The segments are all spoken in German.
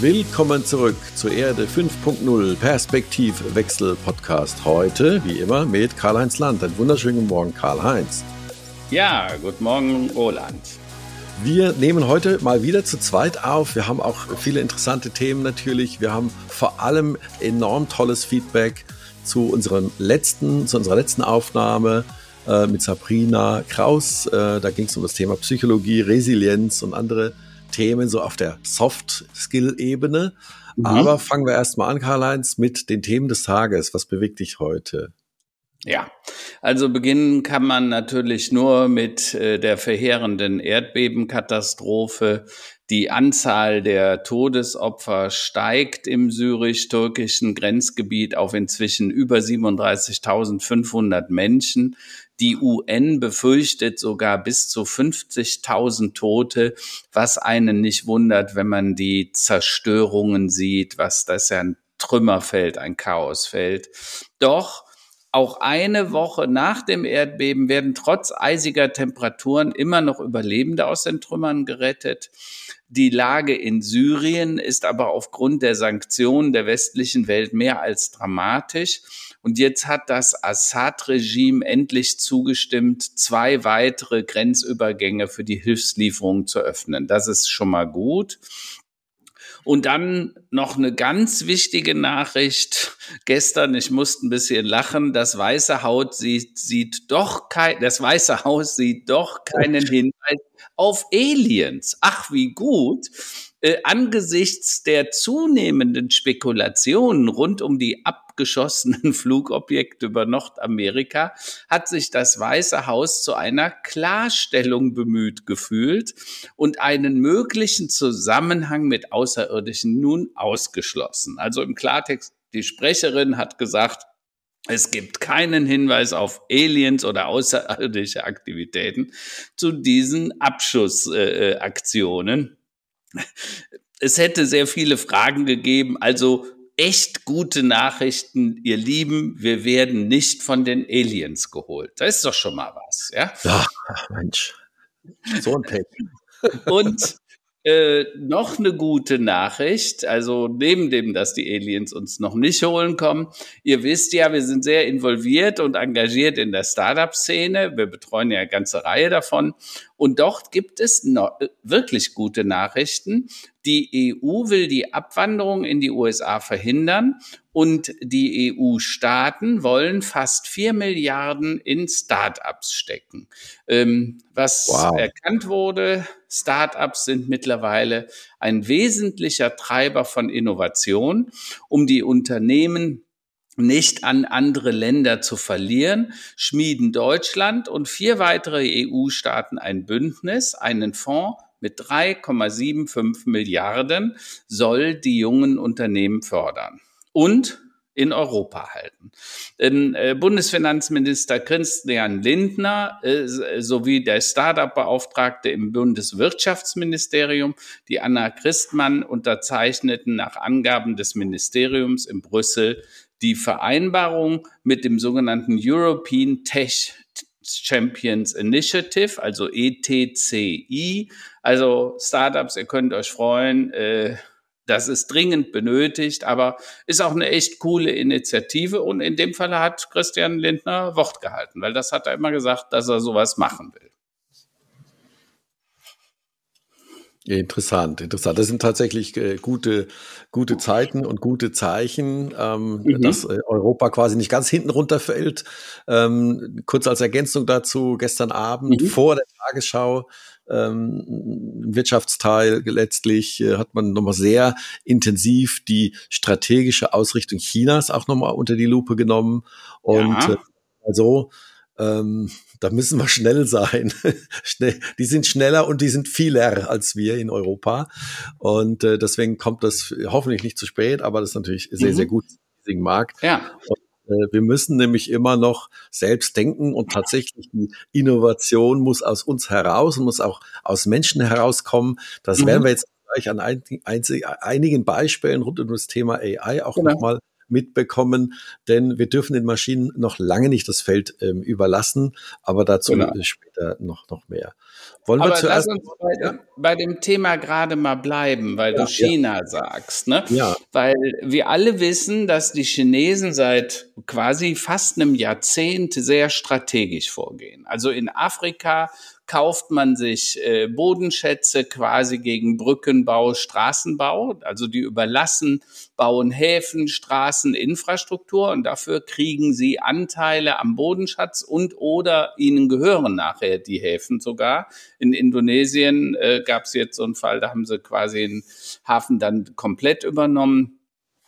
Willkommen zurück zur Erde 5.0 Perspektivwechsel Podcast. Heute, wie immer, mit Karl-Heinz Land. Einen wunderschönen guten Morgen, Karl-Heinz. Ja, guten Morgen, Roland. Wir nehmen heute mal wieder zu zweit auf. Wir haben auch viele interessante Themen natürlich. Wir haben vor allem enorm tolles Feedback zu unserem letzten, zu unserer letzten Aufnahme äh, mit Sabrina Kraus. Äh, da ging es um das Thema Psychologie, Resilienz und andere Themen so auf der Soft-Skill-Ebene. Mhm. Aber fangen wir erstmal an, Karl-Heinz, mit den Themen des Tages. Was bewegt dich heute? Ja, also beginnen kann man natürlich nur mit äh, der verheerenden Erdbebenkatastrophe. Die Anzahl der Todesopfer steigt im syrisch-türkischen Grenzgebiet auf inzwischen über 37.500 Menschen. Die UN befürchtet sogar bis zu 50.000 Tote, was einen nicht wundert, wenn man die Zerstörungen sieht, was das ja ein Trümmerfeld, ein Chaosfeld. Doch auch eine Woche nach dem Erdbeben werden trotz eisiger Temperaturen immer noch Überlebende aus den Trümmern gerettet. Die Lage in Syrien ist aber aufgrund der Sanktionen der westlichen Welt mehr als dramatisch. Und jetzt hat das Assad-Regime endlich zugestimmt, zwei weitere Grenzübergänge für die Hilfslieferung zu öffnen. Das ist schon mal gut. Und dann noch eine ganz wichtige Nachricht. Gestern, ich musste ein bisschen lachen. Das Weiße Haus sieht, sieht doch kein, das Weiße Haus sieht doch keinen Hinweis auf Aliens. Ach, wie gut äh, angesichts der zunehmenden Spekulationen rund um die abgeschossenen Flugobjekte über Nordamerika hat sich das Weiße Haus zu einer Klarstellung bemüht gefühlt und einen möglichen Zusammenhang mit Außerirdischen nun ausgeschlossen. Also im Klartext, die Sprecherin hat gesagt, es gibt keinen Hinweis auf Aliens oder außerirdische Aktivitäten zu diesen Abschussaktionen. Äh, es hätte sehr viele Fragen gegeben. Also echt gute Nachrichten, ihr Lieben. Wir werden nicht von den Aliens geholt. Das ist doch schon mal was, ja? Ja, Mensch. So ein Pech. Und äh, noch eine gute Nachricht, also neben dem, dass die Aliens uns noch nicht holen kommen. Ihr wisst ja, wir sind sehr involviert und engagiert in der Startup-Szene. Wir betreuen ja eine ganze Reihe davon. Und dort gibt es wirklich gute Nachrichten. Die EU will die Abwanderung in die USA verhindern und die EU-Staaten wollen fast vier Milliarden in Start-ups stecken. Ähm, was wow. erkannt wurde, Start-ups sind mittlerweile ein wesentlicher Treiber von Innovation, um die Unternehmen nicht an andere Länder zu verlieren, schmieden Deutschland und vier weitere EU-Staaten ein Bündnis, einen Fonds mit 3,75 Milliarden soll die jungen Unternehmen fördern. Und in Europa halten. Äh, Bundesfinanzminister Christian Lindner äh, sowie der Startup-Beauftragte im Bundeswirtschaftsministerium, die Anna Christmann, unterzeichneten nach Angaben des Ministeriums in Brüssel die Vereinbarung mit dem sogenannten European Tech Champions Initiative, also ETCI. Also Startups, ihr könnt euch freuen, äh, das ist dringend benötigt, aber ist auch eine echt coole Initiative. Und in dem Fall hat Christian Lindner Wort gehalten, weil das hat er immer gesagt, dass er sowas machen will. Interessant, interessant. Das sind tatsächlich äh, gute, gute Zeiten und gute Zeichen, ähm, mhm. dass äh, Europa quasi nicht ganz hinten runterfällt. Ähm, kurz als Ergänzung dazu, gestern Abend mhm. vor der Tagesschau ähm, Wirtschaftsteil letztlich äh, hat man nochmal sehr intensiv die strategische Ausrichtung Chinas auch nochmal unter die Lupe genommen. Und ja. äh, also ähm, da müssen wir schnell sein. die sind schneller und die sind vieler als wir in Europa. Und äh, deswegen kommt das hoffentlich nicht zu spät, aber das ist natürlich sehr, mhm. sehr gut mag. Ja. Und äh, wir müssen nämlich immer noch selbst denken und tatsächlich die Innovation muss aus uns heraus und muss auch aus Menschen herauskommen. Das mhm. werden wir jetzt gleich an ein, ein, einigen Beispielen rund um das Thema AI auch genau. nochmal mitbekommen, denn wir dürfen den Maschinen noch lange nicht das Feld ähm, überlassen, aber dazu genau. später noch, noch mehr. Wollen Aber wir zuerst lass uns bei, ja? bei, dem Thema gerade mal bleiben, weil ja, du China ja. sagst. Ne? Ja. Weil wir alle wissen, dass die Chinesen seit quasi fast einem Jahrzehnt sehr strategisch vorgehen. Also in Afrika kauft man sich äh, Bodenschätze quasi gegen Brückenbau, Straßenbau. Also die überlassen, bauen Häfen, Straßen, Infrastruktur und dafür kriegen sie Anteile am Bodenschatz und oder ihnen gehören nachher die Häfen sogar. In Indonesien äh, gab es jetzt so einen Fall, da haben sie quasi den Hafen dann komplett übernommen.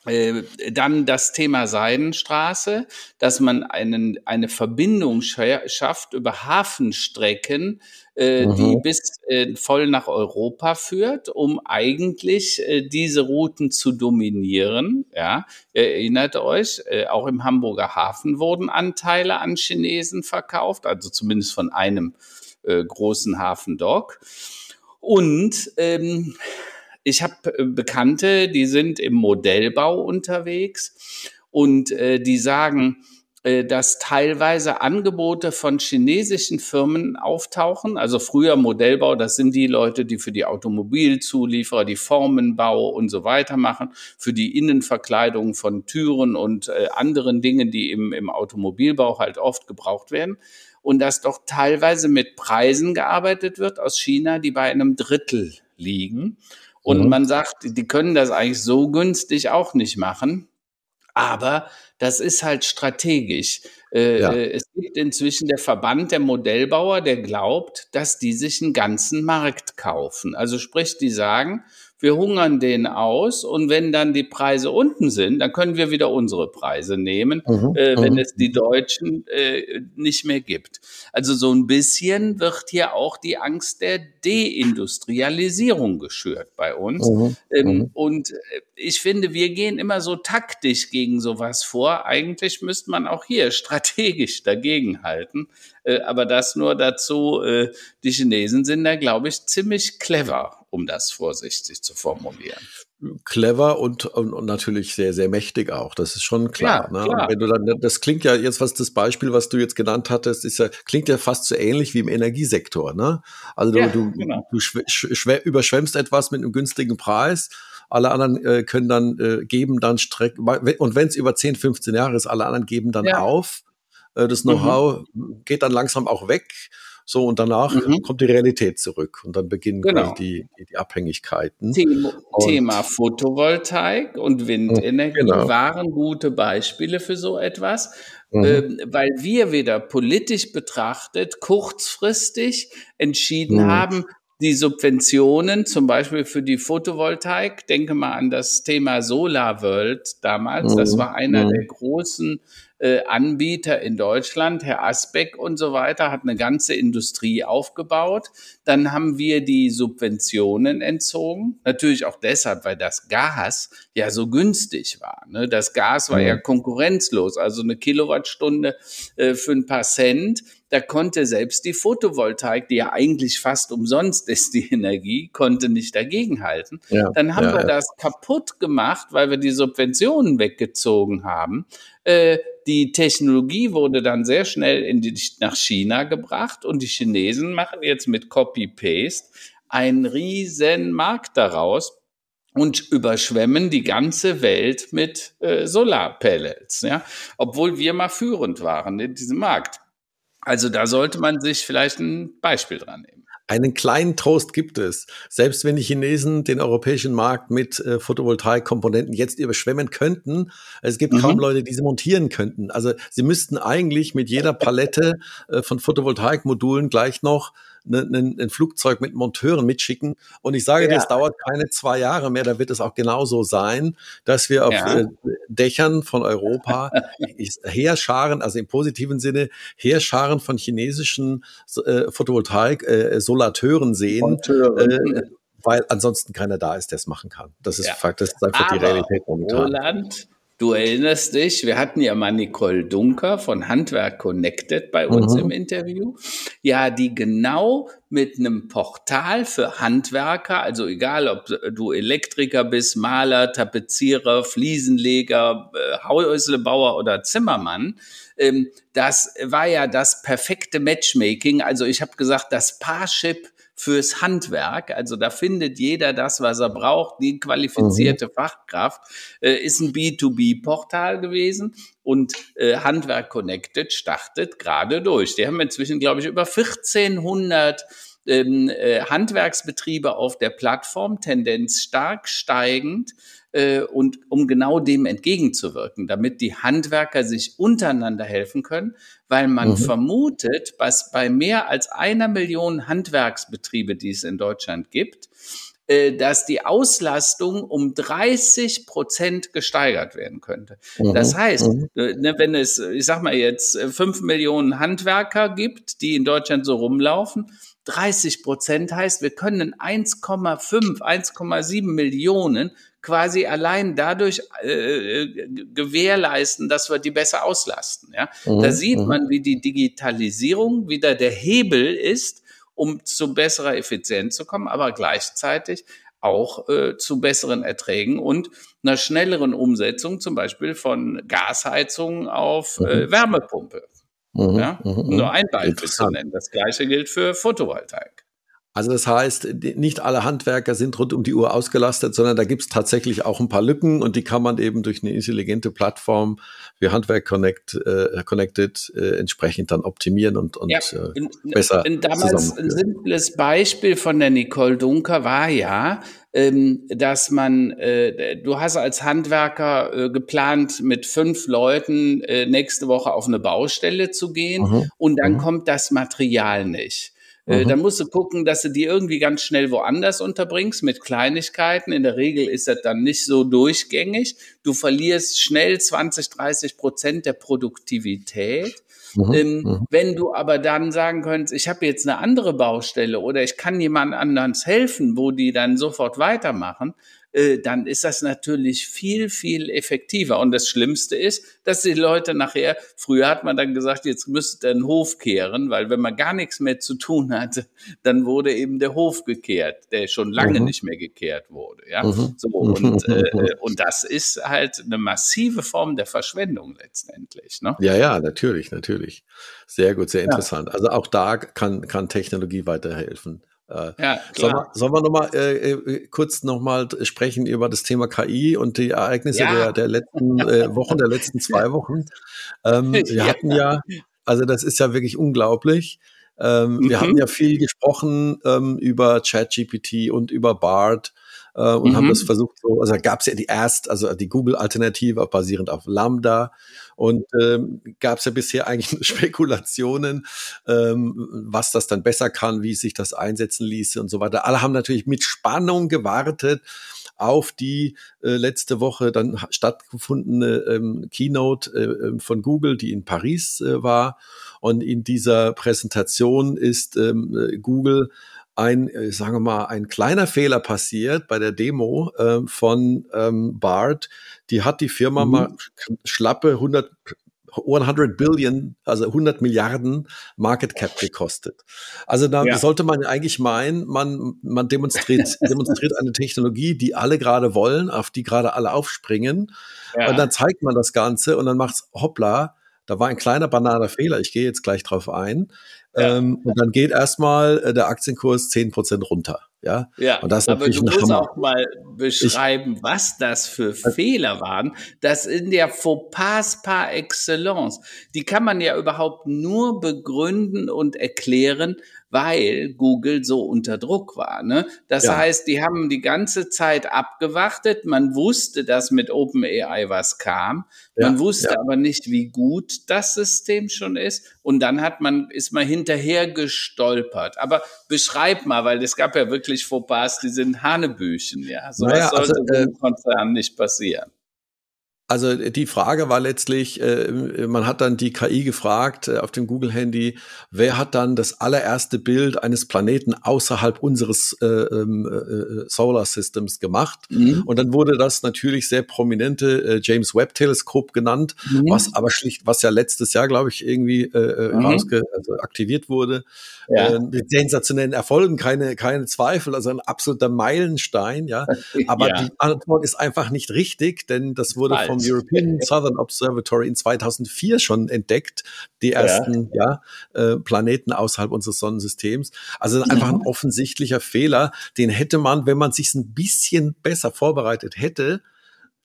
Äh, dann das Thema Seidenstraße, dass man einen, eine Verbindung schafft über Hafenstrecken, äh, mhm. die bis äh, voll nach Europa führt, um eigentlich äh, diese Routen zu dominieren. Ja, erinnert euch, äh, auch im Hamburger Hafen wurden Anteile an Chinesen verkauft, also zumindest von einem äh, großen Hafendock. Und ähm, ich habe äh, Bekannte, die sind im Modellbau unterwegs und äh, die sagen, äh, dass teilweise Angebote von chinesischen Firmen auftauchen. Also früher Modellbau, das sind die Leute, die für die Automobilzulieferer die Formenbau und so weiter machen, für die Innenverkleidung von Türen und äh, anderen Dingen, die im, im Automobilbau halt oft gebraucht werden. Und dass doch teilweise mit Preisen gearbeitet wird aus China, die bei einem Drittel liegen. Und mhm. man sagt, die können das eigentlich so günstig auch nicht machen. Aber das ist halt strategisch. Äh, ja. Äh, es gibt inzwischen der Verband der Modellbauer, der glaubt, dass die sich einen ganzen Markt kaufen. Also sprich, die sagen, wir hungern den aus und wenn dann die Preise unten sind, dann können wir wieder unsere Preise nehmen, mhm, äh, wenn mhm. es die Deutschen äh, nicht mehr gibt. Also so ein bisschen wird hier auch die Angst der Deindustrialisierung geschürt bei uns. Mhm, ähm, mhm. und äh, ich finde, wir gehen immer so taktisch gegen sowas vor. Eigentlich müsste man auch hier strategisch dagegen halten. Äh, aber das nur dazu, äh, die Chinesen sind da, glaube ich, ziemlich clever um das vorsichtig zu formulieren. Clever und, und, und natürlich sehr, sehr mächtig auch. Das ist schon klar. Ja, ne? klar. wenn du dann, das klingt ja jetzt, was das Beispiel, was du jetzt genannt hattest, ist ja, klingt ja fast so ähnlich wie im Energiesektor. Ne? Also du, ja, du, genau. du überschwemmst etwas mit einem günstigen Preis alle anderen äh, können dann äh, geben dann Streck und wenn es über 10, 15 Jahre ist, alle anderen geben dann ja. auf. Äh, das Know-how mhm. geht dann langsam auch weg so, und danach mhm. kommt die Realität zurück und dann beginnen genau. die, die, Abhängigkeiten. Thema, Thema Photovoltaik und Windenergie genau. waren gute Beispiele für so etwas. Mhm. Ähm, weil wir wieder politisch betrachtet kurzfristig entschieden mhm. haben, die Subventionen, zum Beispiel für die Photovoltaik, denke mal an das Thema Solar World damals, das mhm. war einer mhm. der großen äh, Anbieter in Deutschland, Herr Asbeck und so weiter, hat eine ganze Industrie aufgebaut. Dann haben wir die Subventionen entzogen. Natürlich auch deshalb, weil das Gas ja so günstig war. Ne? Das Gas war ja konkurrenzlos. Also eine Kilowattstunde äh, für ein paar Cent da konnte selbst die Photovoltaik, die ja eigentlich fast umsonst ist, die Energie, konnte nicht dagegenhalten. Ja, Dann haben ja, wir ja. das kaputt gemacht, weil wir die Subventionen weggezogen haben. Äh, die Technologie wurde dann sehr schnell in die, nach China gebracht und die Chinesen machen jetzt mit Copy-Paste einen riesen Markt daraus und überschwemmen die ganze Welt mit äh, Solarpellets, ja, obwohl wir mal führend waren in diesem Markt. Also da sollte man sich vielleicht ein Beispiel dran nehmen. Einen kleinen Trost gibt es. Selbst wenn die Chinesen den europäischen Markt mit äh, Photovoltaikkomponenten jetzt überschwemmen könnten, es gibt mhm. kaum Leute, die sie montieren könnten. Also sie müssten eigentlich mit jeder Palette äh, von Photovoltaikmodulen gleich noch ein, ein Flugzeug mit Monteuren mitschicken. Und ich sage ja. dir, es dauert keine zwei Jahre mehr, da wird es auch genauso sein, dass wir auf ja. Äh, Dächern von Europa Heerscharen, also im positiven Sinne, Heerscharen von chinesischen äh, Photovoltaik-Solateuren äh, sehen. Äh, weil ansonsten keiner da ist, der es machen kann. Das ist ja. Fakt, das ist einfach Aber, die Realität momentan. Roland, Du erinnerst dich, wir hatten ja mal Nicole Dunker von Handwerk Connected bei uns mhm. im Interview. Ja, die genau mit einem Portal für Handwerker, also egal ob du Elektriker bist, Maler, Tapezierer, Fliesenleger, äh, Häuslebauer oder Zimmermann, ähm, das war ja das perfekte Matchmaking. Also ich habe gesagt, das Parship fürs Handwerk. Also da findet jeder das, was er braucht. Die qualifizierte mhm. Fachkraft äh, ist ein B2B-Portal gewesen und äh, Handwerk Connected startet gerade durch. Die haben inzwischen, glaube ich, über 1400 ähm, äh, Handwerksbetriebe auf der Plattform, Tendenz stark steigend äh, und um genau dem entgegenzuwirken, damit die Handwerker sich untereinander helfen können, weil man mhm. vermutet, dass bei mehr als einer Million Handwerksbetriebe, die es in Deutschland gibt, äh, dass die Auslastung um 30 Prozent gesteigert werden könnte. Mhm. Das heißt, mhm. Äh, ne, wenn es, ich sag mal jetzt, äh, fünf Millionen Handwerker gibt, die in Deutschland so rumlaufen, 30 Prozent heißt, wir können 1,5, 1,7 Millionen quasi allein dadurch äh, gewährleisten, dass wir die besser auslasten. Ja? Mhm. Da sieht mhm. man, wie die Digitalisierung wieder der Hebel ist, um zu besserer Effizienz zu kommen, aber gleichzeitig auch äh, zu besseren Erträgen und einer schnelleren Umsetzung, zum Beispiel von Gasheizung auf äh, mhm. Wärmepumpe. Mhm, ja? Mhm, nur ein Beispiel zu nennen. Das gleiche gilt für Photovoltaik. Also das heißt, nicht alle Handwerker sind rund um die Uhr ausgelastet, sondern da gibt es tatsächlich auch ein paar Lücken und die kann man eben durch eine intelligente Plattform wie Handwerk Connect, äh, Connected äh, entsprechend dann optimieren und, und ja, äh, in, besser in, Damals ein simples Beispiel von der Nicole Dunker war ja, ähm, dass man, äh, du hast als Handwerker äh, geplant, mit fünf Leuten äh, nächste Woche auf eine Baustelle zu gehen mhm. und dann mhm. kommt das Material nicht. Äh, mhm. Dann musst du gucken, dass du die irgendwie ganz schnell woanders unterbringst mit Kleinigkeiten. In der Regel ist das dann nicht so durchgängig. Du verlierst schnell 20, 30 Prozent der Produktivität. Mhm. Ähm, mhm. Wenn du aber dann sagen könntest, ich habe jetzt eine andere Baustelle oder ich kann jemand anderes helfen, wo die dann sofort weitermachen, äh, dann ist das natürlich viel, viel effektiver. Und das Schlimmste ist, dass die Leute nachher, früher hat man dann gesagt, jetzt müsste den Hof kehren, weil wenn man gar nichts mehr zu tun hatte, dann wurde eben der Hof gekehrt, der schon lange mhm. nicht mehr gekehrt wurde. Ja, mhm. so und, äh, und das ist halt eine massive Form der Verschwendung letztendlich. Ne? Ja, ja, natürlich, natürlich. Sehr gut, sehr interessant. Ja. Also auch da kann, kann Technologie weiterhelfen. Äh, ja, sollen, wir, sollen wir noch mal äh, äh kurz noch mal sprechen über das Thema KI und die Ereignisse ja. der, der letzten äh, Wochen, der letzten zwei Wochen? Ähm, wir ja. hatten ja, also das ist ja wirklich unglaublich. Ähm, mhm. Wir haben ja viel gesprochen ähm, über ChatGPT und über BART äh, und mhm. haben das versucht, so, also gab es ja die erst, also die Google-Alternative basierend auf Lambda und ähm, gab es ja bisher eigentlich Spekulationen, ähm, was das dann besser kann, wie sich das einsetzen ließe und so weiter. Alle haben natürlich mit Spannung gewartet auf die äh, letzte Woche dann stattgefundene ähm, Keynote äh, ähm, von Google, die in Paris äh, war. Und in dieser Präsentation ist ähm, Google ein, äh, sagen wir mal, ein kleiner Fehler passiert bei der Demo äh, von ähm, BART. Die hat die Firma mhm. mal schlappe 100 100 Billion, also 100 Milliarden Market Cap gekostet. Also da ja. sollte man eigentlich meinen, man, man demonstriert, demonstriert eine Technologie, die alle gerade wollen, auf die gerade alle aufspringen. Ja. Und dann zeigt man das Ganze und dann macht's hoppla, da war ein kleiner banaler Fehler. Ich gehe jetzt gleich drauf ein. Ja. Ähm, und dann geht erstmal äh, der Aktienkurs zehn Prozent runter. Ja, ja und das aber du musst auch mal beschreiben, ich, was das für Fehler waren. Das in der Fauxpas par excellence. Die kann man ja überhaupt nur begründen und erklären, weil Google so unter Druck war. Ne? Das ja. heißt, die haben die ganze Zeit abgewartet. Man wusste, dass mit OpenAI was kam. Man ja, wusste ja. aber nicht, wie gut das System schon ist. Und dann hat man, ist man hinterher gestolpert. Aber beschreib mal, weil es gab ja wirklich Fauxpas, die sind Hanebüchen, ja. So naja, was sollte also, äh, Konzern nicht passieren. Also die Frage war letztlich, äh, man hat dann die KI gefragt äh, auf dem Google-Handy, wer hat dann das allererste Bild eines Planeten außerhalb unseres äh, ähm, äh, Solar Systems gemacht? Mhm. Und dann wurde das natürlich sehr prominente äh, James Webb Teleskop genannt, mhm. was aber schlicht, was ja letztes Jahr, glaube ich, irgendwie äh, mhm. rausge also aktiviert wurde. Ja. mit sensationellen Erfolgen, keine, keine Zweifel, also ein absoluter Meilenstein, ja. Aber ja. die Antwort ist einfach nicht richtig, denn das wurde Falsch. vom European Southern Observatory in 2004 schon entdeckt, die ersten ja. ja äh, Planeten außerhalb unseres Sonnensystems. Also einfach ein offensichtlicher Fehler, den hätte man, wenn man sich ein bisschen besser vorbereitet hätte,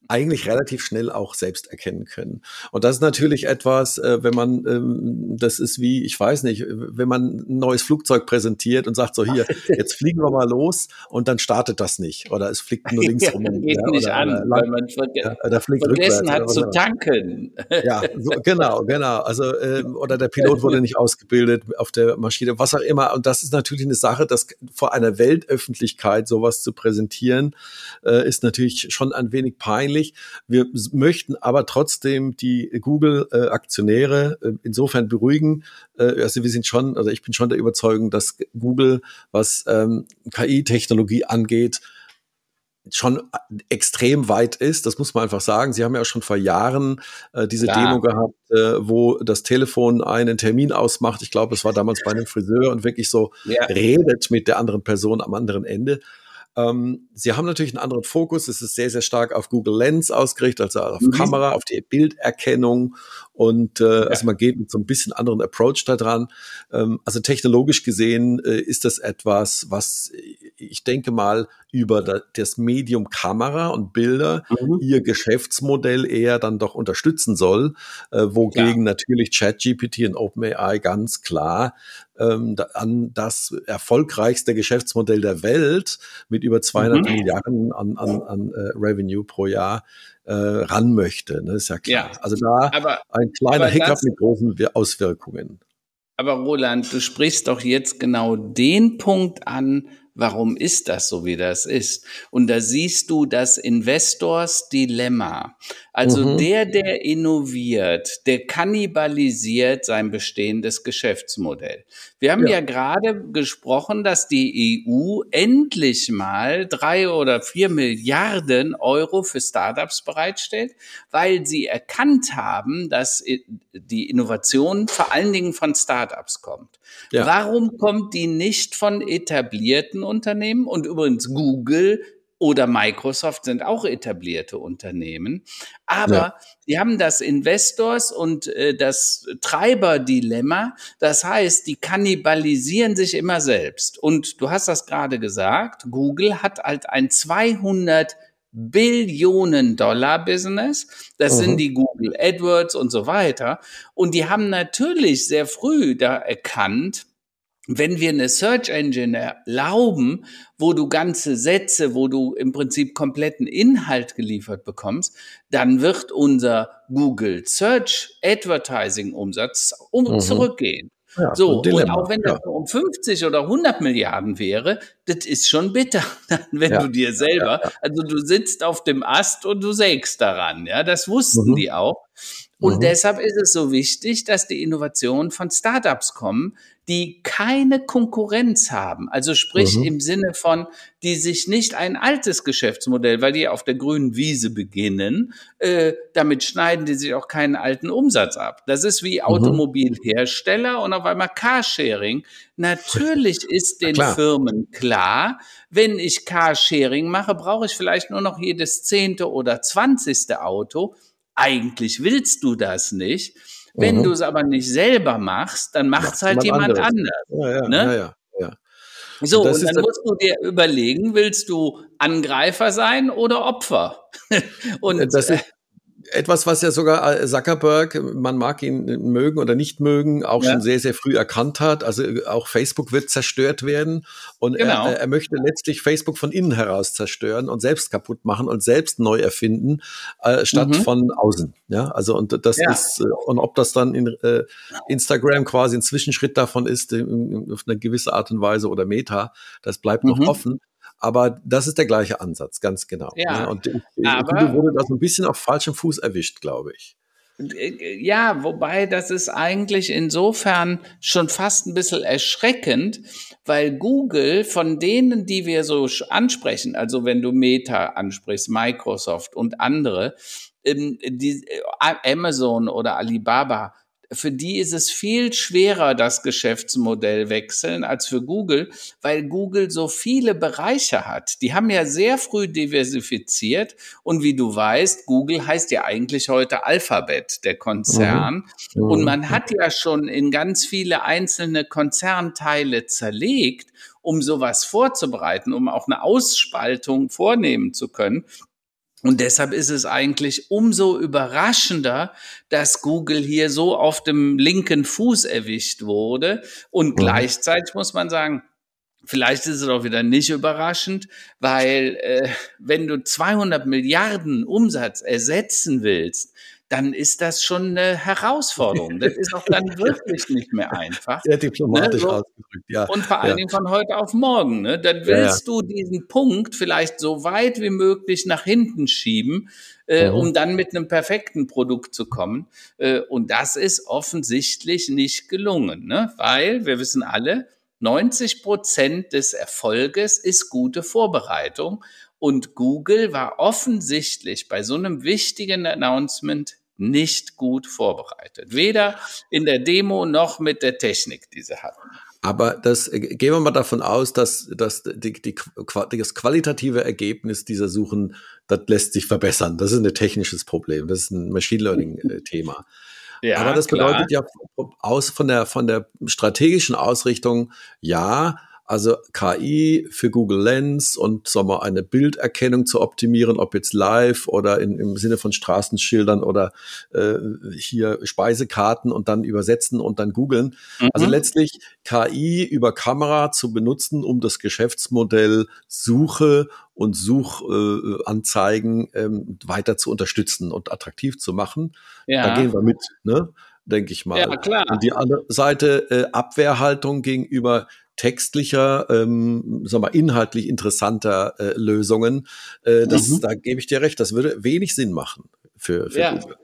eigentlich relativ schnell auch selbst erkennen können. Und das ist natürlich etwas, äh, wenn man, ähm, das ist wie, ich weiß nicht, wenn man ein neues Flugzeug präsentiert und sagt so, hier, jetzt fliegen wir mal los und dann startet das nicht. Oder es fliegt nur links rum. geht ja, nicht oder, an, oder weil man verge ja, vergessen hat zu tanken. Ja, so, genau, genau. Also, äh, oder der Pilot wurde nicht ausgebildet auf der Maschine, was auch immer. Und das ist natürlich eine Sache, dass vor einer Weltöffentlichkeit sowas zu präsentieren, äh, ist natürlich schon ein wenig peinlich ähnlich. Wir möchten aber trotzdem die Google-Aktionäre äh, insofern beruhigen. Äh, also wir sind schon, also ich bin schon der Überzeugung, dass Google, was ähm, KI-Technologie angeht, schon extrem weit ist. Das muss man einfach sagen. Sie haben ja schon vor Jahren äh, diese Klar. Demo gehabt, äh, wo das Telefon einen Termin ausmacht. Ich glaube, es war damals bei einem Friseur und wirklich so ja. redet mit der anderen Person am anderen Ende. Ähm, sie haben natürlich einen anderen Fokus. Es ist sehr, sehr stark auf Google Lens ausgerichtet, also auf mhm. Kamera, auf die Bilderkennung. Und äh, ja. also man geht mit so ein bisschen anderen Approach da dran. Ähm, also technologisch gesehen äh, ist das etwas, was ich denke mal über das Medium Kamera und Bilder mhm. ihr Geschäftsmodell eher dann doch unterstützen soll, äh, wogegen ja. natürlich ChatGPT und OpenAI ganz klar ähm, an das erfolgreichste Geschäftsmodell der Welt mit über 200 mhm. Milliarden an, an, an äh, Revenue pro Jahr äh, ran möchte. Ne? Ist ja klar. Ja. Also da aber, ein kleiner Hiccup mit großen Auswirkungen. Aber Roland, du sprichst doch jetzt genau den Punkt an, Warum ist das so, wie das ist? Und da siehst du das Investors Dilemma. Also mhm. der, der innoviert, der kannibalisiert sein bestehendes Geschäftsmodell. Wir haben ja, ja gerade gesprochen, dass die EU endlich mal drei oder vier Milliarden Euro für Startups bereitstellt, weil sie erkannt haben, dass die Innovation vor allen Dingen von Startups kommt. Ja. Warum kommt die nicht von etablierten Unternehmen? Und übrigens Google oder Microsoft sind auch etablierte Unternehmen. Aber ja. die haben das Investors und äh, das Treiberdilemma. Das heißt, die kannibalisieren sich immer selbst. Und du hast das gerade gesagt, Google hat halt ein 200 Billionen Dollar Business. Das mhm. sind die Google AdWords und so weiter. Und die haben natürlich sehr früh da erkannt, wenn wir eine Search Engine erlauben, wo du ganze Sätze, wo du im Prinzip kompletten Inhalt geliefert bekommst, dann wird unser Google Search Advertising Umsatz um mhm. zurückgehen. Ja, so, und auch wenn das ja. um 50 oder 100 Milliarden wäre, das ist schon bitter, wenn ja. du dir selber, also du sitzt auf dem Ast und du sägst daran, ja, das wussten mhm. die auch. Und mhm. deshalb ist es so wichtig, dass die Innovationen von Startups kommen, die keine Konkurrenz haben. Also sprich mhm. im Sinne von, die sich nicht ein altes Geschäftsmodell, weil die auf der grünen Wiese beginnen, äh, damit schneiden die sich auch keinen alten Umsatz ab. Das ist wie mhm. Automobilhersteller und auf einmal Carsharing. Natürlich ist den klar. Firmen klar, wenn ich Carsharing mache, brauche ich vielleicht nur noch jedes zehnte oder zwanzigste Auto. Eigentlich willst du das nicht. Wenn mhm. du es aber nicht selber machst, dann macht es halt jemand anderes. anders. Ja, ja, ne? ja. So, und, und dann musst du dir überlegen, willst du Angreifer sein oder Opfer? und das ist, etwas, was ja sogar äh, Zuckerberg, man mag ihn mögen oder nicht mögen, auch ja. schon sehr, sehr früh erkannt hat. Also äh, auch Facebook wird zerstört werden und genau. er, er, möchte letztlich Facebook von innen heraus zerstören und selbst kaputt machen und selbst neu erfinden, äh, statt mhm. von außen. Ja, also und das ja. ist, äh, und ob das dann in äh, Instagram quasi ein Zwischenschritt davon ist, in, auf eine gewisse Art und Weise oder Meta, das bleibt mhm. noch offen. Aber das ist der gleiche Ansatz, ganz genau. Ja, ne? Und aber, Google wurde da so ein bisschen auf falschem Fuß erwischt, glaube ich. Äh, ja, wobei das ist eigentlich insofern schon fast ein bisschen erschreckend, weil Google von denen, die wir so ansprechen, also wenn du Meta ansprichst, Microsoft und andere, ähm, die, äh, Amazon oder Alibaba, für die ist es viel schwerer, das Geschäftsmodell wechseln als für Google, weil Google so viele Bereiche hat. Die haben ja sehr früh diversifiziert und wie du weißt, Google heißt ja eigentlich heute Alphabet, der Konzern. Mhm. Und man hat ja schon in ganz viele einzelne Konzernteile zerlegt, um sowas vorzubereiten, um auch eine Ausspaltung vornehmen zu können. Und deshalb ist es eigentlich umso überraschender, dass Google hier so auf dem linken Fuß erwischt wurde. Und mhm. gleichzeitig muss man sagen, vielleicht ist es auch wieder nicht überraschend, weil äh, wenn du 200 Milliarden Umsatz ersetzen willst, dann ist das schon eine Herausforderung. Das ist auch dann wirklich nicht mehr einfach. Sehr diplomatisch ne? so, ausgedrückt, ja. Und vor allen ja. Dingen von heute auf morgen. Ne? Dann willst ja, ja. du diesen Punkt vielleicht so weit wie möglich nach hinten schieben, äh, mhm. um dann mit einem perfekten Produkt zu kommen. Äh, und das ist offensichtlich nicht gelungen, ne? weil wir wissen alle, 90 Prozent des Erfolges ist gute Vorbereitung. Und Google war offensichtlich bei so einem wichtigen Announcement nicht gut vorbereitet. Weder in der Demo noch mit der Technik, die sie hatten. Aber das äh, gehen wir mal davon aus, dass, dass die, die, das qualitative Ergebnis dieser Suchen, das lässt sich verbessern. Das ist ein technisches Problem. Das ist ein Machine Learning-Thema. Äh, ja, Aber das bedeutet klar. ja aus von der, von der strategischen Ausrichtung, ja, also KI für Google Lens und sagen wir, eine Bilderkennung zu optimieren, ob jetzt live oder in, im Sinne von Straßenschildern oder äh, hier Speisekarten und dann übersetzen und dann googeln. Mhm. Also letztlich KI über Kamera zu benutzen, um das Geschäftsmodell Suche und Suchanzeigen äh, ähm, weiter zu unterstützen und attraktiv zu machen. Ja. Da gehen wir mit, ne? denke ich mal. Ja, klar. Und die andere Seite äh, Abwehrhaltung gegenüber textlicher, ähm, sag mal, inhaltlich interessanter äh, Lösungen. Äh, das, mhm. Da gebe ich dir recht, das würde wenig Sinn machen für, für ja. Google.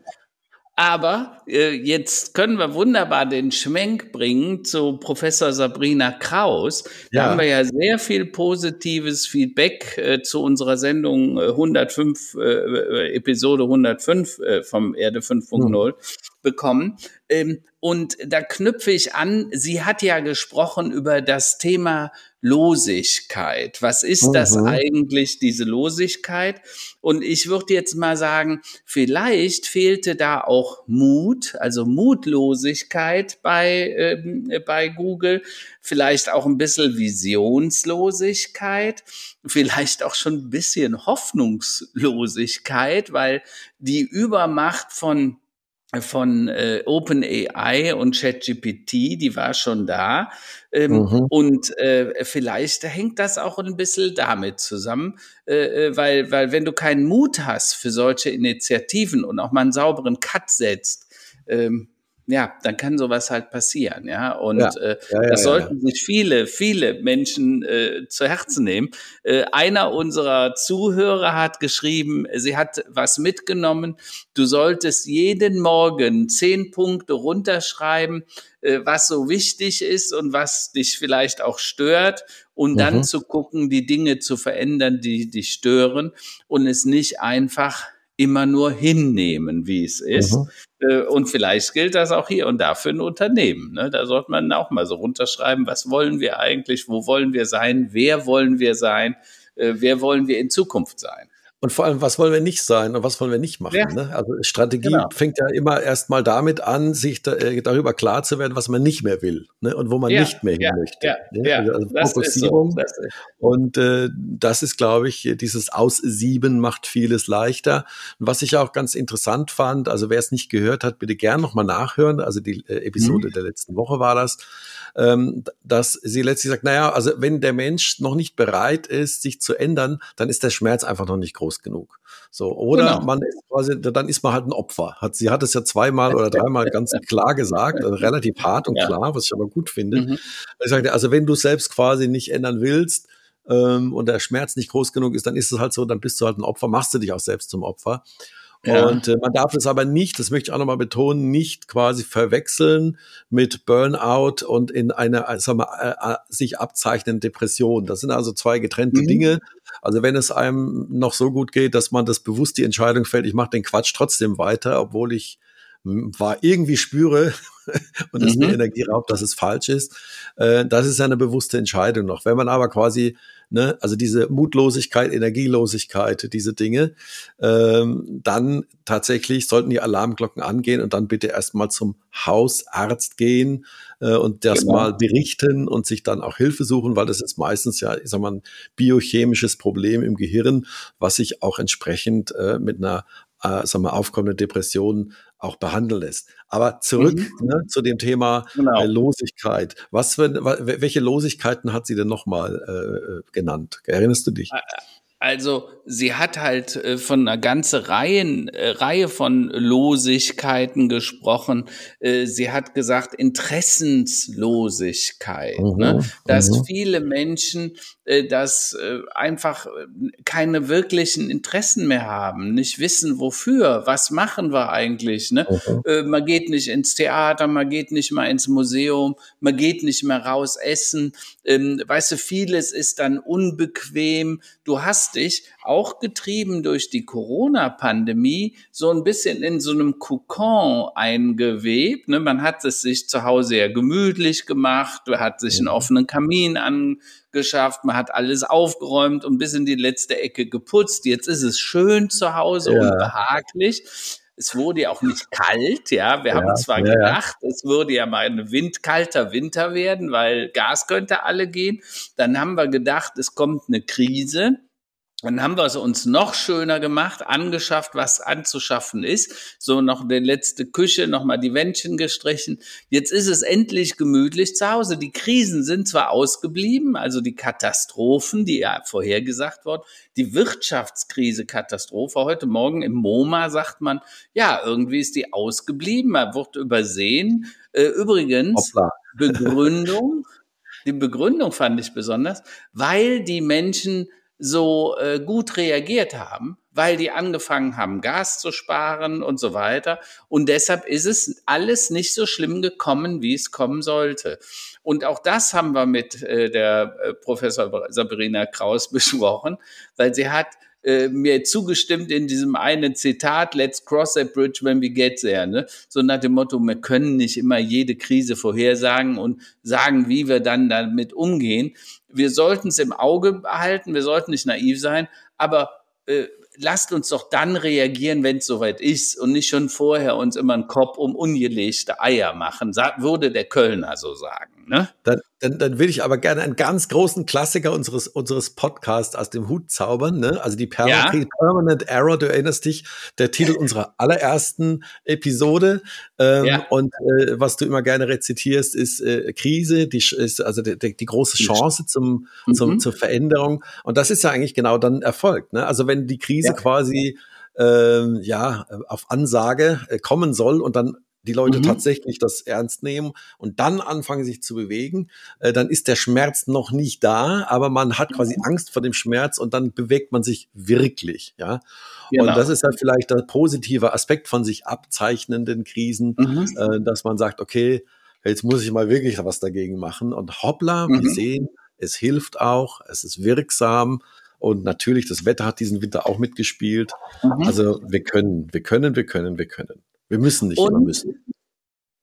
Aber äh, jetzt können wir wunderbar den Schwenk bringen zu Professor Sabrina Kraus. Da ja. haben wir ja sehr viel positives Feedback äh, zu unserer Sendung 105, äh, äh, Episode 105 äh, vom Erde 5.0 hm. Bekommen. Ähm, und da knüpfe ich an, sie hat ja gesprochen über das Thema Losigkeit. Was ist mhm. das eigentlich, diese Losigkeit? Und ich würde jetzt mal sagen, vielleicht fehlte da auch Mut, also Mutlosigkeit bei, äh, bei Google, vielleicht auch ein bisschen Visionslosigkeit, vielleicht auch schon ein bisschen Hoffnungslosigkeit, weil die Übermacht von von äh, OpenAI und ChatGPT, die war schon da. Ähm, mhm. Und äh, vielleicht hängt das auch ein bisschen damit zusammen, äh, äh, weil, weil wenn du keinen Mut hast für solche Initiativen und auch mal einen sauberen Cut setzt, ähm, ja, dann kann sowas halt passieren, ja. Und ja. Äh, ja, ja, das sollten sich viele, viele Menschen äh, zu Herzen nehmen. Äh, einer unserer Zuhörer hat geschrieben, sie hat was mitgenommen. Du solltest jeden Morgen zehn Punkte runterschreiben, äh, was so wichtig ist und was dich vielleicht auch stört und dann mhm. zu gucken, die Dinge zu verändern, die dich stören und es nicht einfach immer nur hinnehmen, wie es ist. Mhm. Äh, und vielleicht gilt das auch hier und da für ein Unternehmen. Ne? Da sollte man auch mal so runterschreiben, was wollen wir eigentlich, wo wollen wir sein, wer wollen wir sein, äh, wer wollen wir in Zukunft sein. Und vor allem, was wollen wir nicht sein und was wollen wir nicht machen? Ja. Ne? Also Strategie genau. fängt ja immer erst mal damit an, sich da, äh, darüber klar zu werden, was man nicht mehr will ne? und wo man ja. nicht mehr hin ja. möchte. Ne? Also, also Fokussierung. So. Und äh, das ist, glaube ich, dieses Aussieben macht vieles leichter. Und was ich auch ganz interessant fand, also wer es nicht gehört hat, bitte gern nochmal nachhören. Also die äh, Episode mhm. der letzten Woche war das ähm, dass sie letztlich sagt, naja, also wenn der Mensch noch nicht bereit ist, sich zu ändern, dann ist der Schmerz einfach noch nicht groß genug. So, oder genau. man ist quasi, dann ist man halt ein Opfer. Hat, sie hat es ja zweimal oder dreimal ganz klar gesagt, also relativ hart und ja. klar, was ich aber gut finde. Mhm. Ich sagte, also wenn du selbst quasi nicht ändern willst, ähm, und der Schmerz nicht groß genug ist, dann ist es halt so, dann bist du halt ein Opfer, machst du dich auch selbst zum Opfer. Ja. Und äh, man darf es aber nicht, das möchte ich auch nochmal betonen, nicht quasi verwechseln mit Burnout und in einer, äh, sagen wir, äh, sich abzeichnenden Depression. Das sind also zwei getrennte mhm. Dinge. Also wenn es einem noch so gut geht, dass man das bewusst die Entscheidung fällt, ich mache den Quatsch trotzdem weiter, obwohl ich war irgendwie spüre und es mhm. mir Energie raubt, dass es falsch ist. Äh, das ist eine bewusste Entscheidung noch. Wenn man aber quasi, ne, also diese Mutlosigkeit, Energielosigkeit, diese Dinge, ähm, dann tatsächlich sollten die Alarmglocken angehen und dann bitte erstmal zum Hausarzt gehen äh, und das genau. mal berichten und sich dann auch Hilfe suchen, weil das ist meistens ja, ich sag mal, ein biochemisches Problem im Gehirn, was sich auch entsprechend äh, mit einer äh, sagen wir, aufkommende Depression auch behandeln lässt. Aber zurück mhm. ne, zu dem Thema genau. äh, Losigkeit. Was für, welche Losigkeiten hat sie denn nochmal äh, äh, genannt? Erinnerst du dich? Also sie hat halt äh, von einer ganzen Reihe, äh, Reihe von Losigkeiten gesprochen. Äh, sie hat gesagt Interessenslosigkeit, mhm, ne? dass mhm. viele Menschen das einfach keine wirklichen Interessen mehr haben, nicht wissen wofür, was machen wir eigentlich. Ne? Mhm. Man geht nicht ins Theater, man geht nicht mal ins Museum, man geht nicht mehr raus essen. Ähm, weißt du, vieles ist dann unbequem. Du hast dich auch getrieben durch die Corona-Pandemie, so ein bisschen in so einem Kokon eingewebt. Ne? Man hat es sich zu Hause ja gemütlich gemacht, man hat sich einen mhm. offenen Kamin angeschafft, man hat alles aufgeräumt und bis in die letzte Ecke geputzt. Jetzt ist es schön zu Hause ja. und behaglich. Es wurde ja auch nicht kalt, ja. Wir ja, haben zwar ja, gedacht, es würde ja mal ein windkalter Winter werden, weil Gas könnte alle gehen. Dann haben wir gedacht, es kommt eine Krise. Dann haben wir es uns noch schöner gemacht, angeschafft, was anzuschaffen ist. So noch die letzte Küche, nochmal die Wändchen gestrichen. Jetzt ist es endlich gemütlich zu Hause. Die Krisen sind zwar ausgeblieben, also die Katastrophen, die ja vorhergesagt wurden, die Wirtschaftskrise, Katastrophe. Heute Morgen im MoMA sagt man, ja, irgendwie ist die ausgeblieben, man wird übersehen. Äh, übrigens, Begründung, die Begründung fand ich besonders, weil die Menschen so äh, gut reagiert haben, weil die angefangen haben, Gas zu sparen und so weiter. Und deshalb ist es alles nicht so schlimm gekommen, wie es kommen sollte. Und auch das haben wir mit äh, der äh, Professor Sabrina Kraus besprochen, weil sie hat äh, mir zugestimmt in diesem einen Zitat, let's cross that bridge when we get there. Ne? So nach dem Motto, wir können nicht immer jede Krise vorhersagen und sagen, wie wir dann damit umgehen. Wir sollten es im Auge behalten, wir sollten nicht naiv sein, aber äh, lasst uns doch dann reagieren, wenn es soweit ist und nicht schon vorher uns immer einen Kopf um ungelegte Eier machen, würde der Kölner so sagen. Ne? Dann, dann, dann will ich aber gerne einen ganz großen Klassiker unseres, unseres Podcasts aus dem Hut zaubern. Ne? Also die per ja. Permanent Error, du erinnerst dich, der Titel unserer allerersten Episode. Ähm, ja. Und äh, was du immer gerne rezitierst, ist äh, Krise, die ist also die, die, große Chance zum, mhm. zum, zur Veränderung. Und das ist ja eigentlich genau dann Erfolg. Ne? Also wenn die Krise ja. quasi ähm, ja, auf Ansage äh, kommen soll und dann die Leute mhm. tatsächlich das ernst nehmen und dann anfangen sich zu bewegen, äh, dann ist der Schmerz noch nicht da, aber man hat quasi mhm. Angst vor dem Schmerz und dann bewegt man sich wirklich, ja. Genau. Und das ist ja vielleicht der positive Aspekt von sich abzeichnenden Krisen, mhm. äh, dass man sagt, okay, jetzt muss ich mal wirklich was dagegen machen und hoppla, wir mhm. sehen, es hilft auch, es ist wirksam. Und natürlich, das Wetter hat diesen Winter auch mitgespielt. Mhm. Also wir können, wir können, wir können, wir können. Wir müssen nicht und, immer müssen.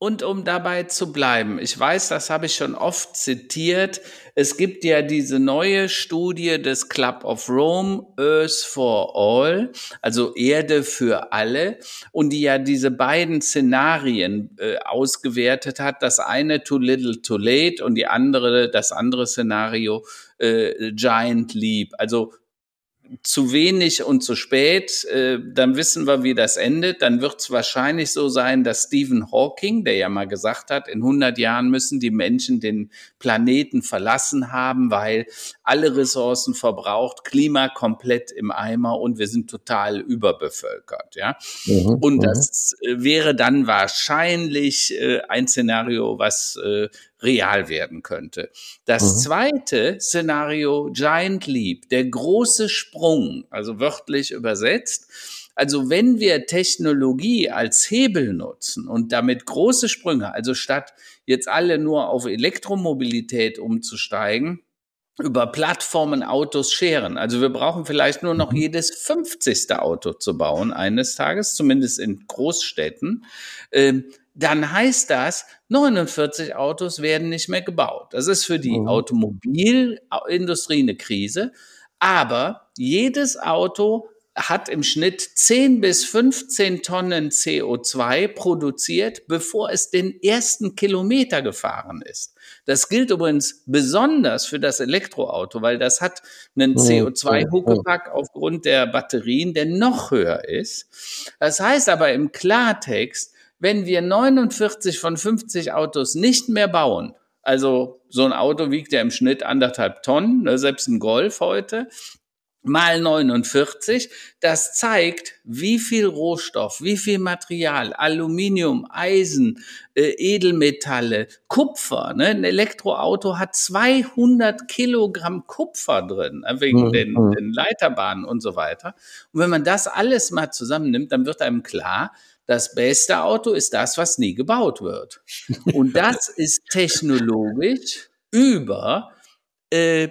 Und um dabei zu bleiben, ich weiß, das habe ich schon oft zitiert, es gibt ja diese neue Studie des Club of Rome, Earth for All, also Erde für alle, und die ja diese beiden Szenarien äh, ausgewertet hat. Das eine Too Little Too Late und die andere, das andere Szenario äh, Giant Leap. Also zu wenig und zu spät, äh, dann wissen wir, wie das endet. Dann wird es wahrscheinlich so sein, dass Stephen Hawking, der ja mal gesagt hat, in 100 Jahren müssen die Menschen den Planeten verlassen haben, weil alle Ressourcen verbraucht, Klima komplett im Eimer und wir sind total überbevölkert. Ja, mhm, und mhm. das äh, wäre dann wahrscheinlich äh, ein Szenario, was äh, real werden könnte. Das mhm. zweite Szenario, Giant Leap, der große Sprung, also wörtlich übersetzt. Also wenn wir Technologie als Hebel nutzen und damit große Sprünge, also statt jetzt alle nur auf Elektromobilität umzusteigen, über Plattformen Autos scheren. Also wir brauchen vielleicht nur noch mhm. jedes 50. Auto zu bauen eines Tages, zumindest in Großstädten. Dann heißt das, 49 Autos werden nicht mehr gebaut. Das ist für die mhm. Automobilindustrie eine Krise. Aber jedes Auto hat im Schnitt 10 bis 15 Tonnen CO2 produziert, bevor es den ersten Kilometer gefahren ist. Das gilt übrigens besonders für das Elektroauto, weil das hat einen CO2-Huckepack aufgrund der Batterien, der noch höher ist. Das heißt aber im Klartext, wenn wir 49 von 50 Autos nicht mehr bauen, also so ein Auto wiegt ja im Schnitt anderthalb Tonnen, ne, selbst ein Golf heute, mal 49. Das zeigt, wie viel Rohstoff, wie viel Material, Aluminium, Eisen, äh, Edelmetalle, Kupfer. Ne? Ein Elektroauto hat 200 Kilogramm Kupfer drin, äh, wegen mhm. den, den Leiterbahnen und so weiter. Und wenn man das alles mal zusammennimmt, dann wird einem klar, das beste Auto ist das, was nie gebaut wird. Und das ist technologisch über äh,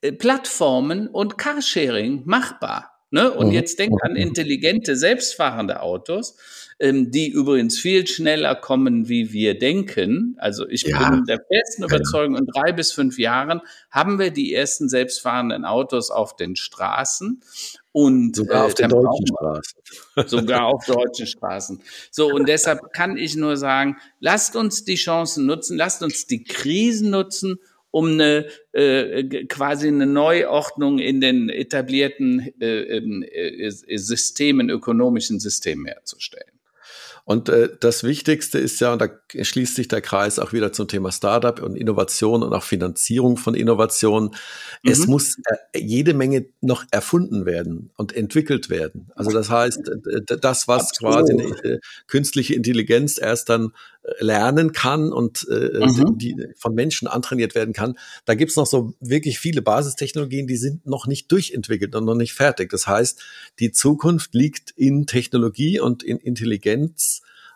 äh, Plattformen und Carsharing machbar. Ne? Und mhm. jetzt denk an intelligente, selbstfahrende Autos, ähm, die übrigens viel schneller kommen, wie wir denken. Also ich ja. bin der festen Überzeugung, in drei bis fünf Jahren haben wir die ersten selbstfahrenden Autos auf den Straßen. Und sogar äh, auf den deutschen Straßen. Sogar auf deutschen Straßen. So, und deshalb kann ich nur sagen, lasst uns die Chancen nutzen, lasst uns die Krisen nutzen, um eine äh, quasi eine Neuordnung in den etablierten äh, ähm, äh, Systemen, ökonomischen Systemen herzustellen. Und äh, das Wichtigste ist ja, und da schließt sich der Kreis auch wieder zum Thema Startup und Innovation und auch Finanzierung von Innovation. Mhm. Es muss äh, jede Menge noch erfunden werden und entwickelt werden. Also das heißt, äh, das, was Absolut. quasi eine äh, künstliche Intelligenz erst dann äh, lernen kann und äh, mhm. die von Menschen antrainiert werden kann, da gibt's noch so wirklich viele Basistechnologien, die sind noch nicht durchentwickelt und noch nicht fertig. Das heißt, die Zukunft liegt in Technologie und in Intelligenz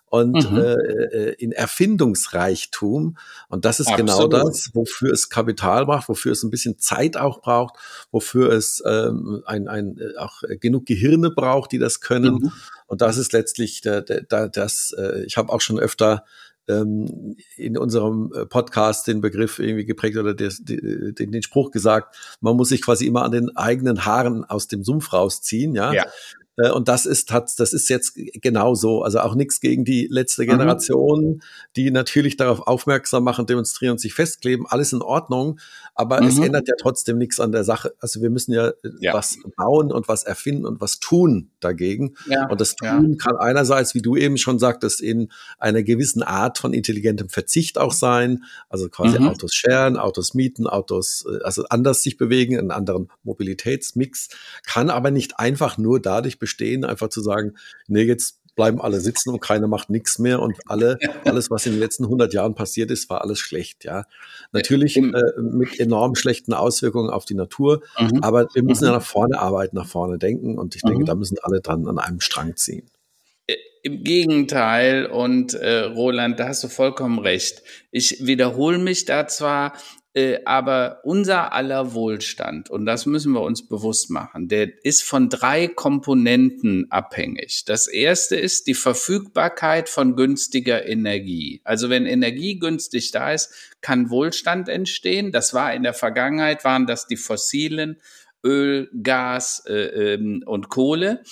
und mhm. äh, äh in Erfindungsreichtum. Und das ist genau Absolut. genau das, wofür es Kapital braucht, wofür es ein bisschen Zeit auch braucht, wofür es ähm, ein, ein, äh, auch genug Gehirne braucht, die das können. Mhm. Und das ist letztlich der, der, der, das, äh, ich habe auch schon öfter ähm, in unserem äh, Podcast den Begriff irgendwie geprägt oder des, den, den Spruch gesagt, man muss sich quasi immer an den eigenen Haaren aus dem Sumpf rausziehen, ja. ja. Äh, und das ist, hat, das ist jetzt genau so. Also auch nichts gegen die letzte mhm. Generation, mhm. die natürlich darauf aufmerksam machen, demonstrieren und sich festkleben. Alles in Ordnung. Aber mhm. es ändert ja trotzdem nichts an der Sache. Also wir müssen ja, äh, ja, was bauen und was erfinden und was tun dagegen. Ja. Und das Tun ja. kann einerseits, wie du eben schon sagtest, in einer gewissen Art von intelligentem Verzicht auch sein. Also quasi mhm. Autos scheren, Autos mieten, Autos, äh, also anders sich bewegen, einen anderen Mobilitätsmix. Kann aber nicht einfach nur dadurch bestehen, einfach zu sagen, nee, jetzt bleiben alle sitzen und keiner macht nichts mehr und alle, alles, was in den letzten 100 Jahren passiert ist, war alles schlecht, ja. Natürlich äh, mit enorm schlechten Auswirkungen auf die Natur, mhm. aber wir müssen mhm. ja nach vorne arbeiten, nach vorne denken und ich denke, mhm. da müssen alle dran an einem Strang ziehen. Äh, Im Gegenteil und äh, Roland, da hast du vollkommen recht. Ich wiederhole mich da zwar, aber unser aller Wohlstand, und das müssen wir uns bewusst machen, der ist von drei Komponenten abhängig. Das erste ist die Verfügbarkeit von günstiger Energie. Also wenn Energie günstig da ist, kann Wohlstand entstehen. Das war in der Vergangenheit, waren das die fossilen Öl, Gas äh, ähm, und Kohle.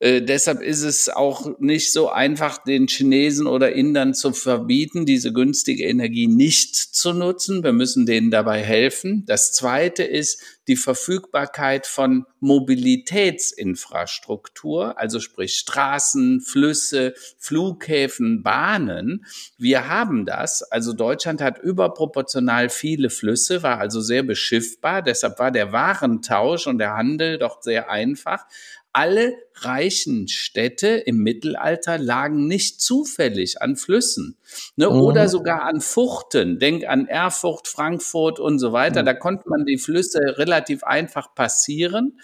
Äh, deshalb ist es auch nicht so einfach, den Chinesen oder Indern zu verbieten, diese günstige Energie nicht zu nutzen. Wir müssen denen dabei helfen. Das Zweite ist die Verfügbarkeit von Mobilitätsinfrastruktur, also sprich Straßen, Flüsse, Flughäfen, Bahnen. Wir haben das. Also Deutschland hat überproportional viele Flüsse, war also sehr beschiffbar. Deshalb war der Warentausch und der Handel doch sehr einfach. Alle reichen Städte im Mittelalter lagen nicht zufällig an Flüssen ne, mhm. oder sogar an Fuchten. Denk an Erfurt, Frankfurt und so weiter. Mhm. Da konnte man die Flüsse relativ einfach passieren.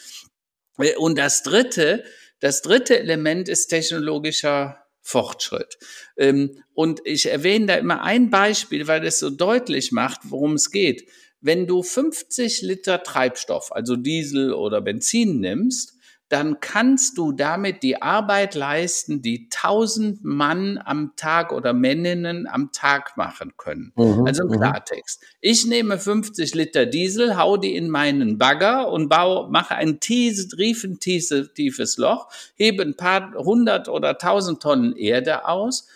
Äh, und das dritte, das dritte Element ist technologischer Fortschritt. Ähm, und ich erwähne da immer ein Beispiel, weil es so deutlich macht, worum es geht. Wenn du 50 Liter Treibstoff, also Diesel oder Benzin nimmst, dann kannst du damit die Arbeit leisten, die 1000 Mann am Tag oder Männinnen am Tag machen können. Mhm, also im mhm. Klartext. Ich nehme 50 Liter Diesel, hau die in meinen Bagger und baue, mache ein tiefes, tiefes Loch, hebe ein paar hundert oder tausend Tonnen Erde aus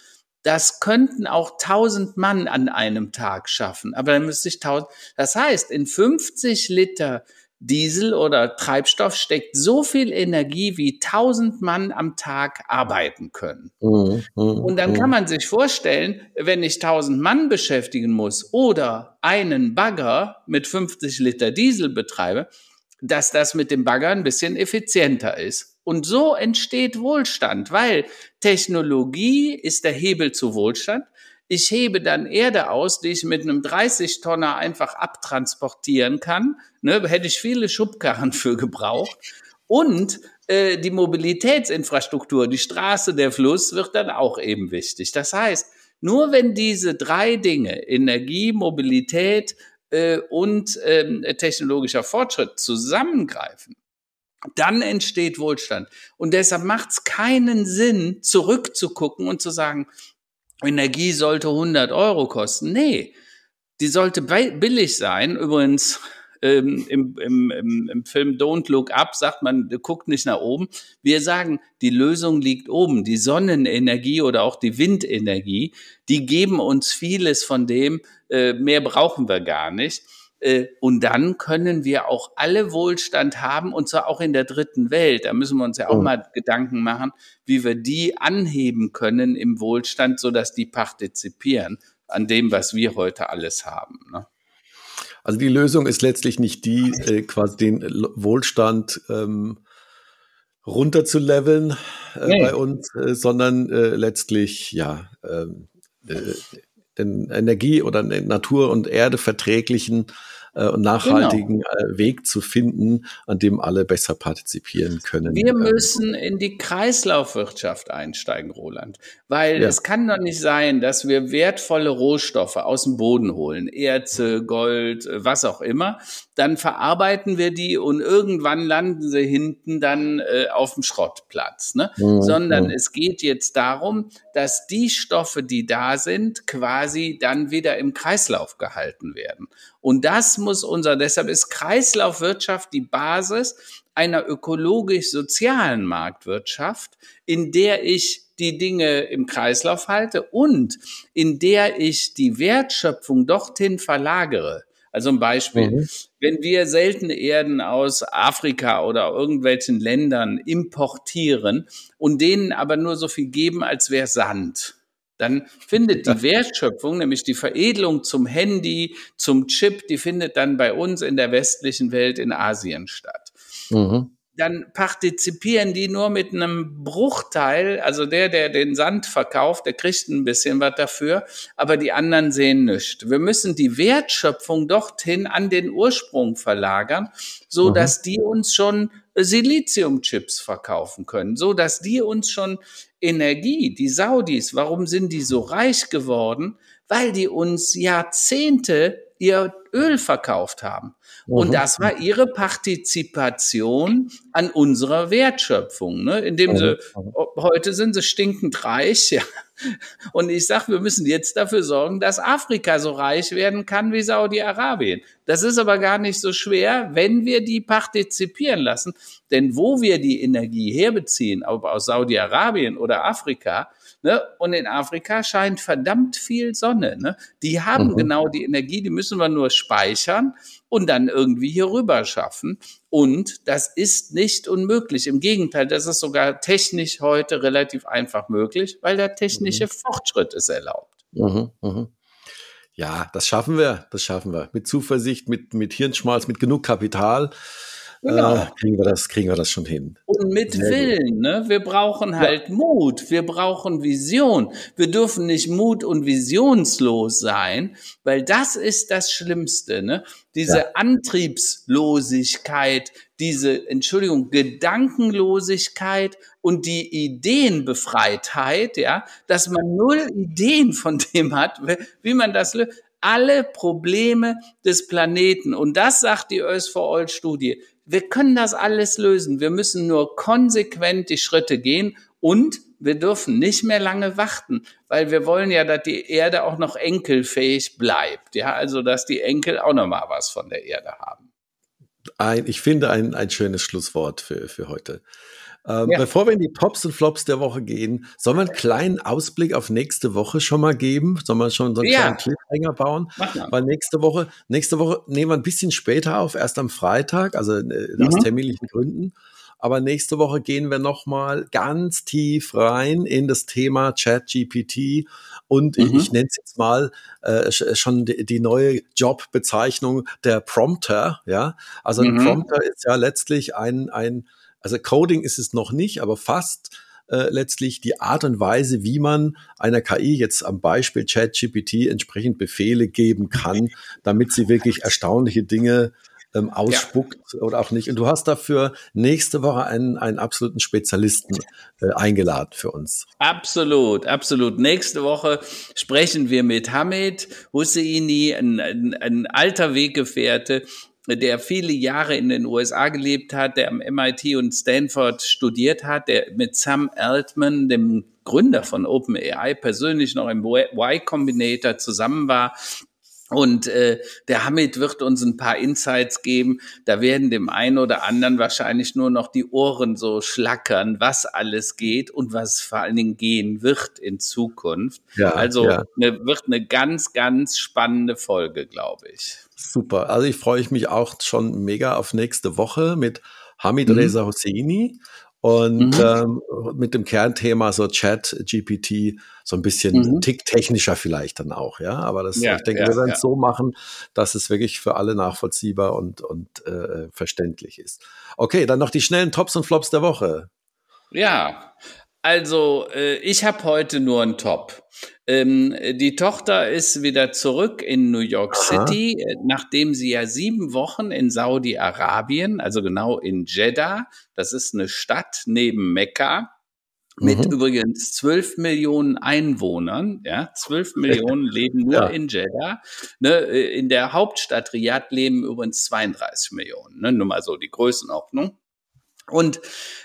das könnten auch tausend Mann an einem Tag schaffen, aber dann müsste ich tausend. Das heißt, in 50 Liter Diesel oder Treibstoff steckt so viel Energie, wie tausend Mann am Tag arbeiten können. Mhm, mh, und dann mh. kann man sich vorstellen, wenn ich tausend Mann beschäftigen muss oder einen Bagger mit 50 Liter Diesel betreibe, dass das mit dem Bagger ein bisschen effizienter ist. Und so entsteht Wohlstand, weil Technologie ist der Hebel zu Wohlstand. Ich hebe dann Erde aus, die ich mit einem 30-Tonner einfach abtransportieren kann. Ne, hätte ich viele Schubkarren für gebraucht. Und äh, die Mobilitätsinfrastruktur, die Straße, der Fluss wird dann auch eben wichtig. Das heißt, nur wenn diese drei Dinge, Energie, Mobilität äh, und ähm, technologischer Fortschritt zusammengreifen, dann entsteht Wohlstand. Und deshalb macht es keinen Sinn, zurückzugucken und zu sagen, Energie sollte 100 Euro kosten. Nee, die sollte billig sein. Übrigens, ähm, im, im, im, Film Don't Look Up sagt man, guckt nicht nach oben. Wir sagen, die Lösung liegt oben. Die Sonnenenergie oder auch die Windenergie, die geben uns vieles von dem, äh, mehr brauchen wir gar nicht. Äh, und dann können wir auch alle Wohlstand haben, und zwar auch in der dritten Welt. Da müssen wir uns ja auch oh. mal Gedanken machen, wie wir die anheben können im Wohlstand, sodass die partizipieren an dem, was wir heute alles haben. Ne? Also die Lösung ist letztlich nicht die, äh, quasi den Wohlstand ähm, runterzuleveln äh, nee. bei uns, äh, sondern äh, letztlich ja ähm, äh, den Energie- oder Natur- und Erde verträglichen äh, und nachhaltigen genau. Äh, Weg zu finden, an dem alle besser partizipieren können. Wir ähm, müssen in die Kreislaufwirtschaft einsteigen, Roland, weil ja. es kann doch nicht sein, dass wir wertvolle Rohstoffe aus dem Boden holen, Erze, Gold, äh, was auch immer, dann verarbeiten wir die und irgendwann landen sie hinten dann äh, auf dem Schrottplatz. Ne? Mhm. Sondern mhm. es geht jetzt darum, dass die Stoffe, die da sind, quasi dann wieder im Kreislauf gehalten werden. Und das muss unser, deshalb ist Kreislaufwirtschaft die Basis einer ökologisch-sozialen Marktwirtschaft, in der ich die Dinge im Kreislauf halte und in der ich die Wertschöpfung dorthin verlagere. Also ein Beispiel, mhm. wenn wir seltene Erden aus Afrika oder irgendwelchen Ländern importieren und denen aber nur so viel geben, als wäre Sand, dann findet die Wertschöpfung, nämlich die Veredelung zum Handy, zum Chip, die findet dann bei uns in der westlichen Welt in Asien statt. Mhm dann partizipieren die nur mit einem Bruchteil. Also der, der den Sand verkauft, der kriegt ein bisschen was dafür, aber die anderen sehen nichts. Wir müssen die Wertschöpfung dorthin an den Ursprung verlagern, so mhm. dass die uns schon Siliziumchips verkaufen können, so dass die uns schon Energie, die Saudis, warum sind die so reich geworden? Weil die uns Jahrzehnte ihr Öl verkauft haben. Und mhm. das war ihre Partizipation an unserer Wertschöpfung, ne? indem sie, mhm. heute sind sie stinkend reich, ja. Und ich sage, wir müssen jetzt dafür sorgen, dass Afrika so reich werden kann wie Saudi-Arabien. Das ist aber gar nicht so schwer, wenn wir die partizipieren lassen. Denn wo wir die Energie herbeziehen, ob aus Saudi-Arabien oder Afrika, Ne? Und in Afrika scheint verdammt viel Sonne. Ne? Die haben mhm. genau die Energie, die müssen wir nur speichern und dann irgendwie hier rüber schaffen. Und das ist nicht unmöglich. Im Gegenteil, das ist sogar technisch heute relativ einfach möglich, weil der technische mhm. Fortschritt es erlaubt. Mhm, mh. Ja, das schaffen wir, das schaffen wir. Mit Zuversicht, mit, mit Hirnschmalz, mit genug Kapital. Genau. äh, kriegen, wir das, kriegen wir das schon hin. Und mit Sehr Willen, ne? Wir brauchen halt ja. Mut, wir brauchen Vision. Wir dürfen nicht mut- und visionslos sein, weil das ist das Schlimmste, ne? Diese ja. Antriebslosigkeit, diese, Entschuldigung, Gedankenlosigkeit und die Ideenbefreitheit, ja, dass man null Ideen von dem hat, wie man das löst alle Probleme des Planeten. Und das sagt die Earth for All Studie. Wir können das alles lösen. Wir müssen nur konsequent die Schritte gehen und wir dürfen nicht mehr lange warten, weil wir wollen ja, dass die Erde auch noch enkelfähig bleibt. Ja, also, dass die Enkel auch noch mal was von der Erde haben. Ein, ich finde ein, ein schönes Schlusswort für, für heute. Ähm, ja. Bevor wir in die Tops und Flops der Woche gehen, sollen wir einen kleinen Ausblick auf nächste Woche schon mal geben? Sollen wir schon so einen ja. kleinen Cliffhanger bauen? Weil nächste Woche, nächste Woche nehmen wir ein bisschen später auf, erst am Freitag, also äh, aus mhm. terminlichen Gründen. Aber nächste Woche gehen wir noch mal ganz tief rein in das Thema ChatGPT und mhm. ich nenne es jetzt mal äh, schon die, die, neue Jobbezeichnung der Prompter. Ja, also ein mhm. Prompter ist ja letztlich ein ein also Coding ist es noch nicht, aber fast äh, letztlich die Art und Weise, wie man einer KI jetzt am Beispiel ChatGPT entsprechend Befehle geben kann, damit sie wirklich erstaunliche Dinge ähm, ausspuckt ja. oder auch nicht. Und du hast dafür nächste Woche einen, einen absoluten Spezialisten äh, eingeladen für uns. Absolut, absolut. Nächste Woche sprechen wir mit Hamid Husseini, ein, ein, ein alter Weggefährte, der viele Jahre in den USA gelebt hat, der am MIT und Stanford studiert hat, der mit Sam Altman, dem Gründer von OpenAI, persönlich noch im Y Combinator zusammen war. Und äh, der Hamid wird uns ein paar Insights geben. Da werden dem einen oder anderen wahrscheinlich nur noch die Ohren so schlackern, was alles geht und was vor allen Dingen gehen wird in Zukunft. Ja, also ja. Ne, wird eine ganz, ganz spannende Folge, glaube ich. Super. Also ich freue mich auch schon mega auf nächste Woche mit Hamid mhm. Reza Hosseini und mhm. ähm, mit dem Kernthema so Chat, GPT, so ein bisschen mhm. tick technischer vielleicht dann auch, ja. Aber das, ja, ich denke, ja, wir werden es ja. so machen, dass es wirklich für alle nachvollziehbar und, und äh, verständlich ist. Okay, dann noch die schnellen Tops und Flops der Woche. Ja, also äh, ich habe heute nur einen Top. Ähm, die Tochter ist wieder zurück in New York Aha. City, äh, nachdem sie ja sieben Wochen in Saudi-Arabien, also genau in Jeddah, das ist eine Stadt neben Mekka, mit mhm. übrigens zwölf Millionen Einwohnern, ja, zwölf Millionen leben nur ja. in Jeddah. Ne, äh, in der Hauptstadt Riyadh leben übrigens 32 Millionen, ne, nur mal so die Größenordnung. Und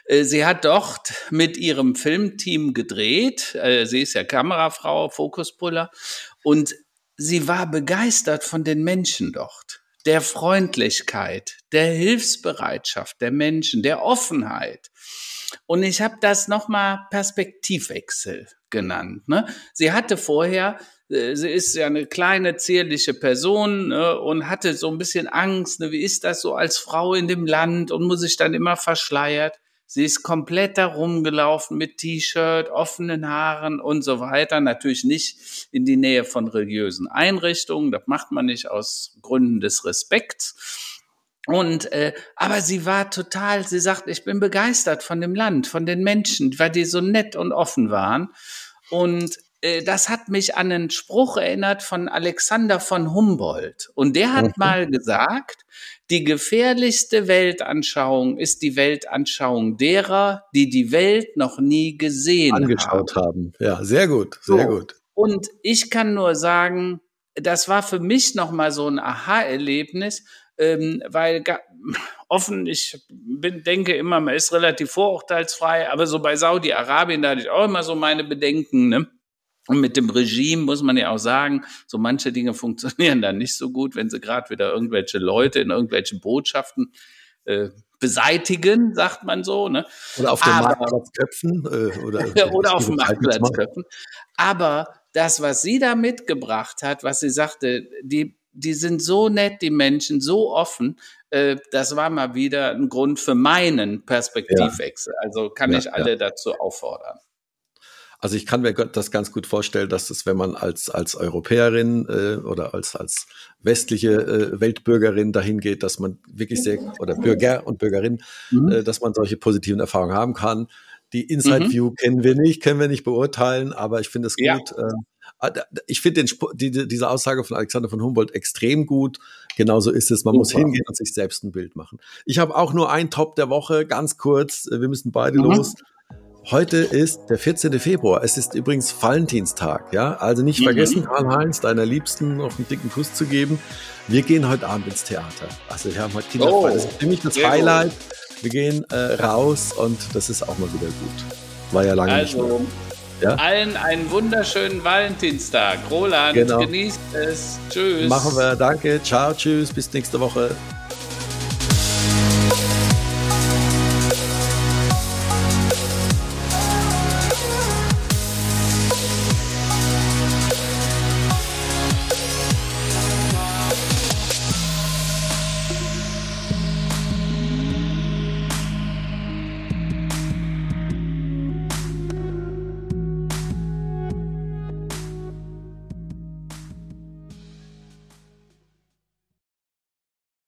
äh, sie hat dort mit ihrem Filmteam gedreht. Äh, sie ist ja Kamerafrau, Fokuspuller. Und sie war begeistert von den Menschen dort. Der Freundlichkeit, der Hilfsbereitschaft der Menschen, der Offenheit. Und ich habe das nochmal Perspektivwechsel genannt. Ne? Sie hatte vorher sie ist ja eine kleine, zierliche Person ne, und hatte so ein bisschen Angst, ne, wie ist das so als Frau in dem Land und muss sich dann immer verschleiert. Sie ist komplett herumgelaufen mit T-Shirt, offenen Haaren und so weiter. Natürlich nicht in die Nähe von religiösen Einrichtungen. Das macht man nicht aus Gründen des Respekts. Und äh, aber sie war total, sie sagt, ich bin begeistert von dem Land, von den Menschen, weil die so nett und offen waren. Und äh, das hat mich an einen Spruch erinnert von Alexander von Humboldt. Und der hat mhm. mal gesagt, die gefährlichste Weltanschauung ist die Weltanschauung derer, die die Welt noch nie gesehen Angeschaut haben. haben. Ja, sehr gut, sehr so. gut. Und ich kann nur sagen, das war für mich nochmal so ein Aha-Erlebnis, ähm, weil offen, ich bin, denke immer, man ist relativ vorurteilsfrei, aber so bei Saudi-Arabien, da hatte ich auch immer so meine Bedenken, ne? Und mit dem Regime muss man ja auch sagen, so manche Dinge funktionieren dann nicht so gut, wenn sie gerade wieder irgendwelche Leute in irgendwelchen Botschaften äh, beseitigen, sagt man so. Ne? Oder auf dem Marktplatz köpfen. Äh, oder, oder auf dem Marktplatz köpfen. Aber das, was sie da mitgebracht hat, was sie sagte, die, die sind so nett, die Menschen, so offen, äh, das war mal wieder ein Grund für meinen Perspektivwechsel. Also kann ja, ich alle ja. dazu auffordern. Also ich kann mir das ganz gut vorstellen, dass es, wenn man als, als Europäerin äh, oder als, als westliche äh, Weltbürgerin dahin geht, dass man wirklich sehr, oder Bürger und Bürgerin, mhm. äh, dass man solche positiven Erfahrungen haben kann. Die Inside mhm. View kennen wir nicht, können wir nicht beurteilen, aber ich finde es gut. Ja. Äh, Ah, ich finde die, diese Aussage von Alexander von Humboldt extrem gut. Genauso ist es. Man Super. muss hingehen und sich selbst ein Bild machen. Ich habe auch nur ein Top der Woche, ganz kurz. Wir müssen beide mhm. los. Heute ist der 14. Februar. Es ist übrigens Valentinstag, ja. Also nicht mhm. vergessen, Karl-Heinz, deiner Liebsten noch einen dicken Kuss zu geben. Wir gehen heute Abend ins Theater. Also wir haben heute Kinderfrei. Oh. Das ist für mich das Highlight. Wir gehen äh, raus und das ist auch mal wieder gut. War ja lange also, nicht mehr. Ja? Allen einen wunderschönen Valentinstag. Roland, genau. genießt es. Tschüss. Machen wir. Danke. Ciao. Tschüss. Bis nächste Woche.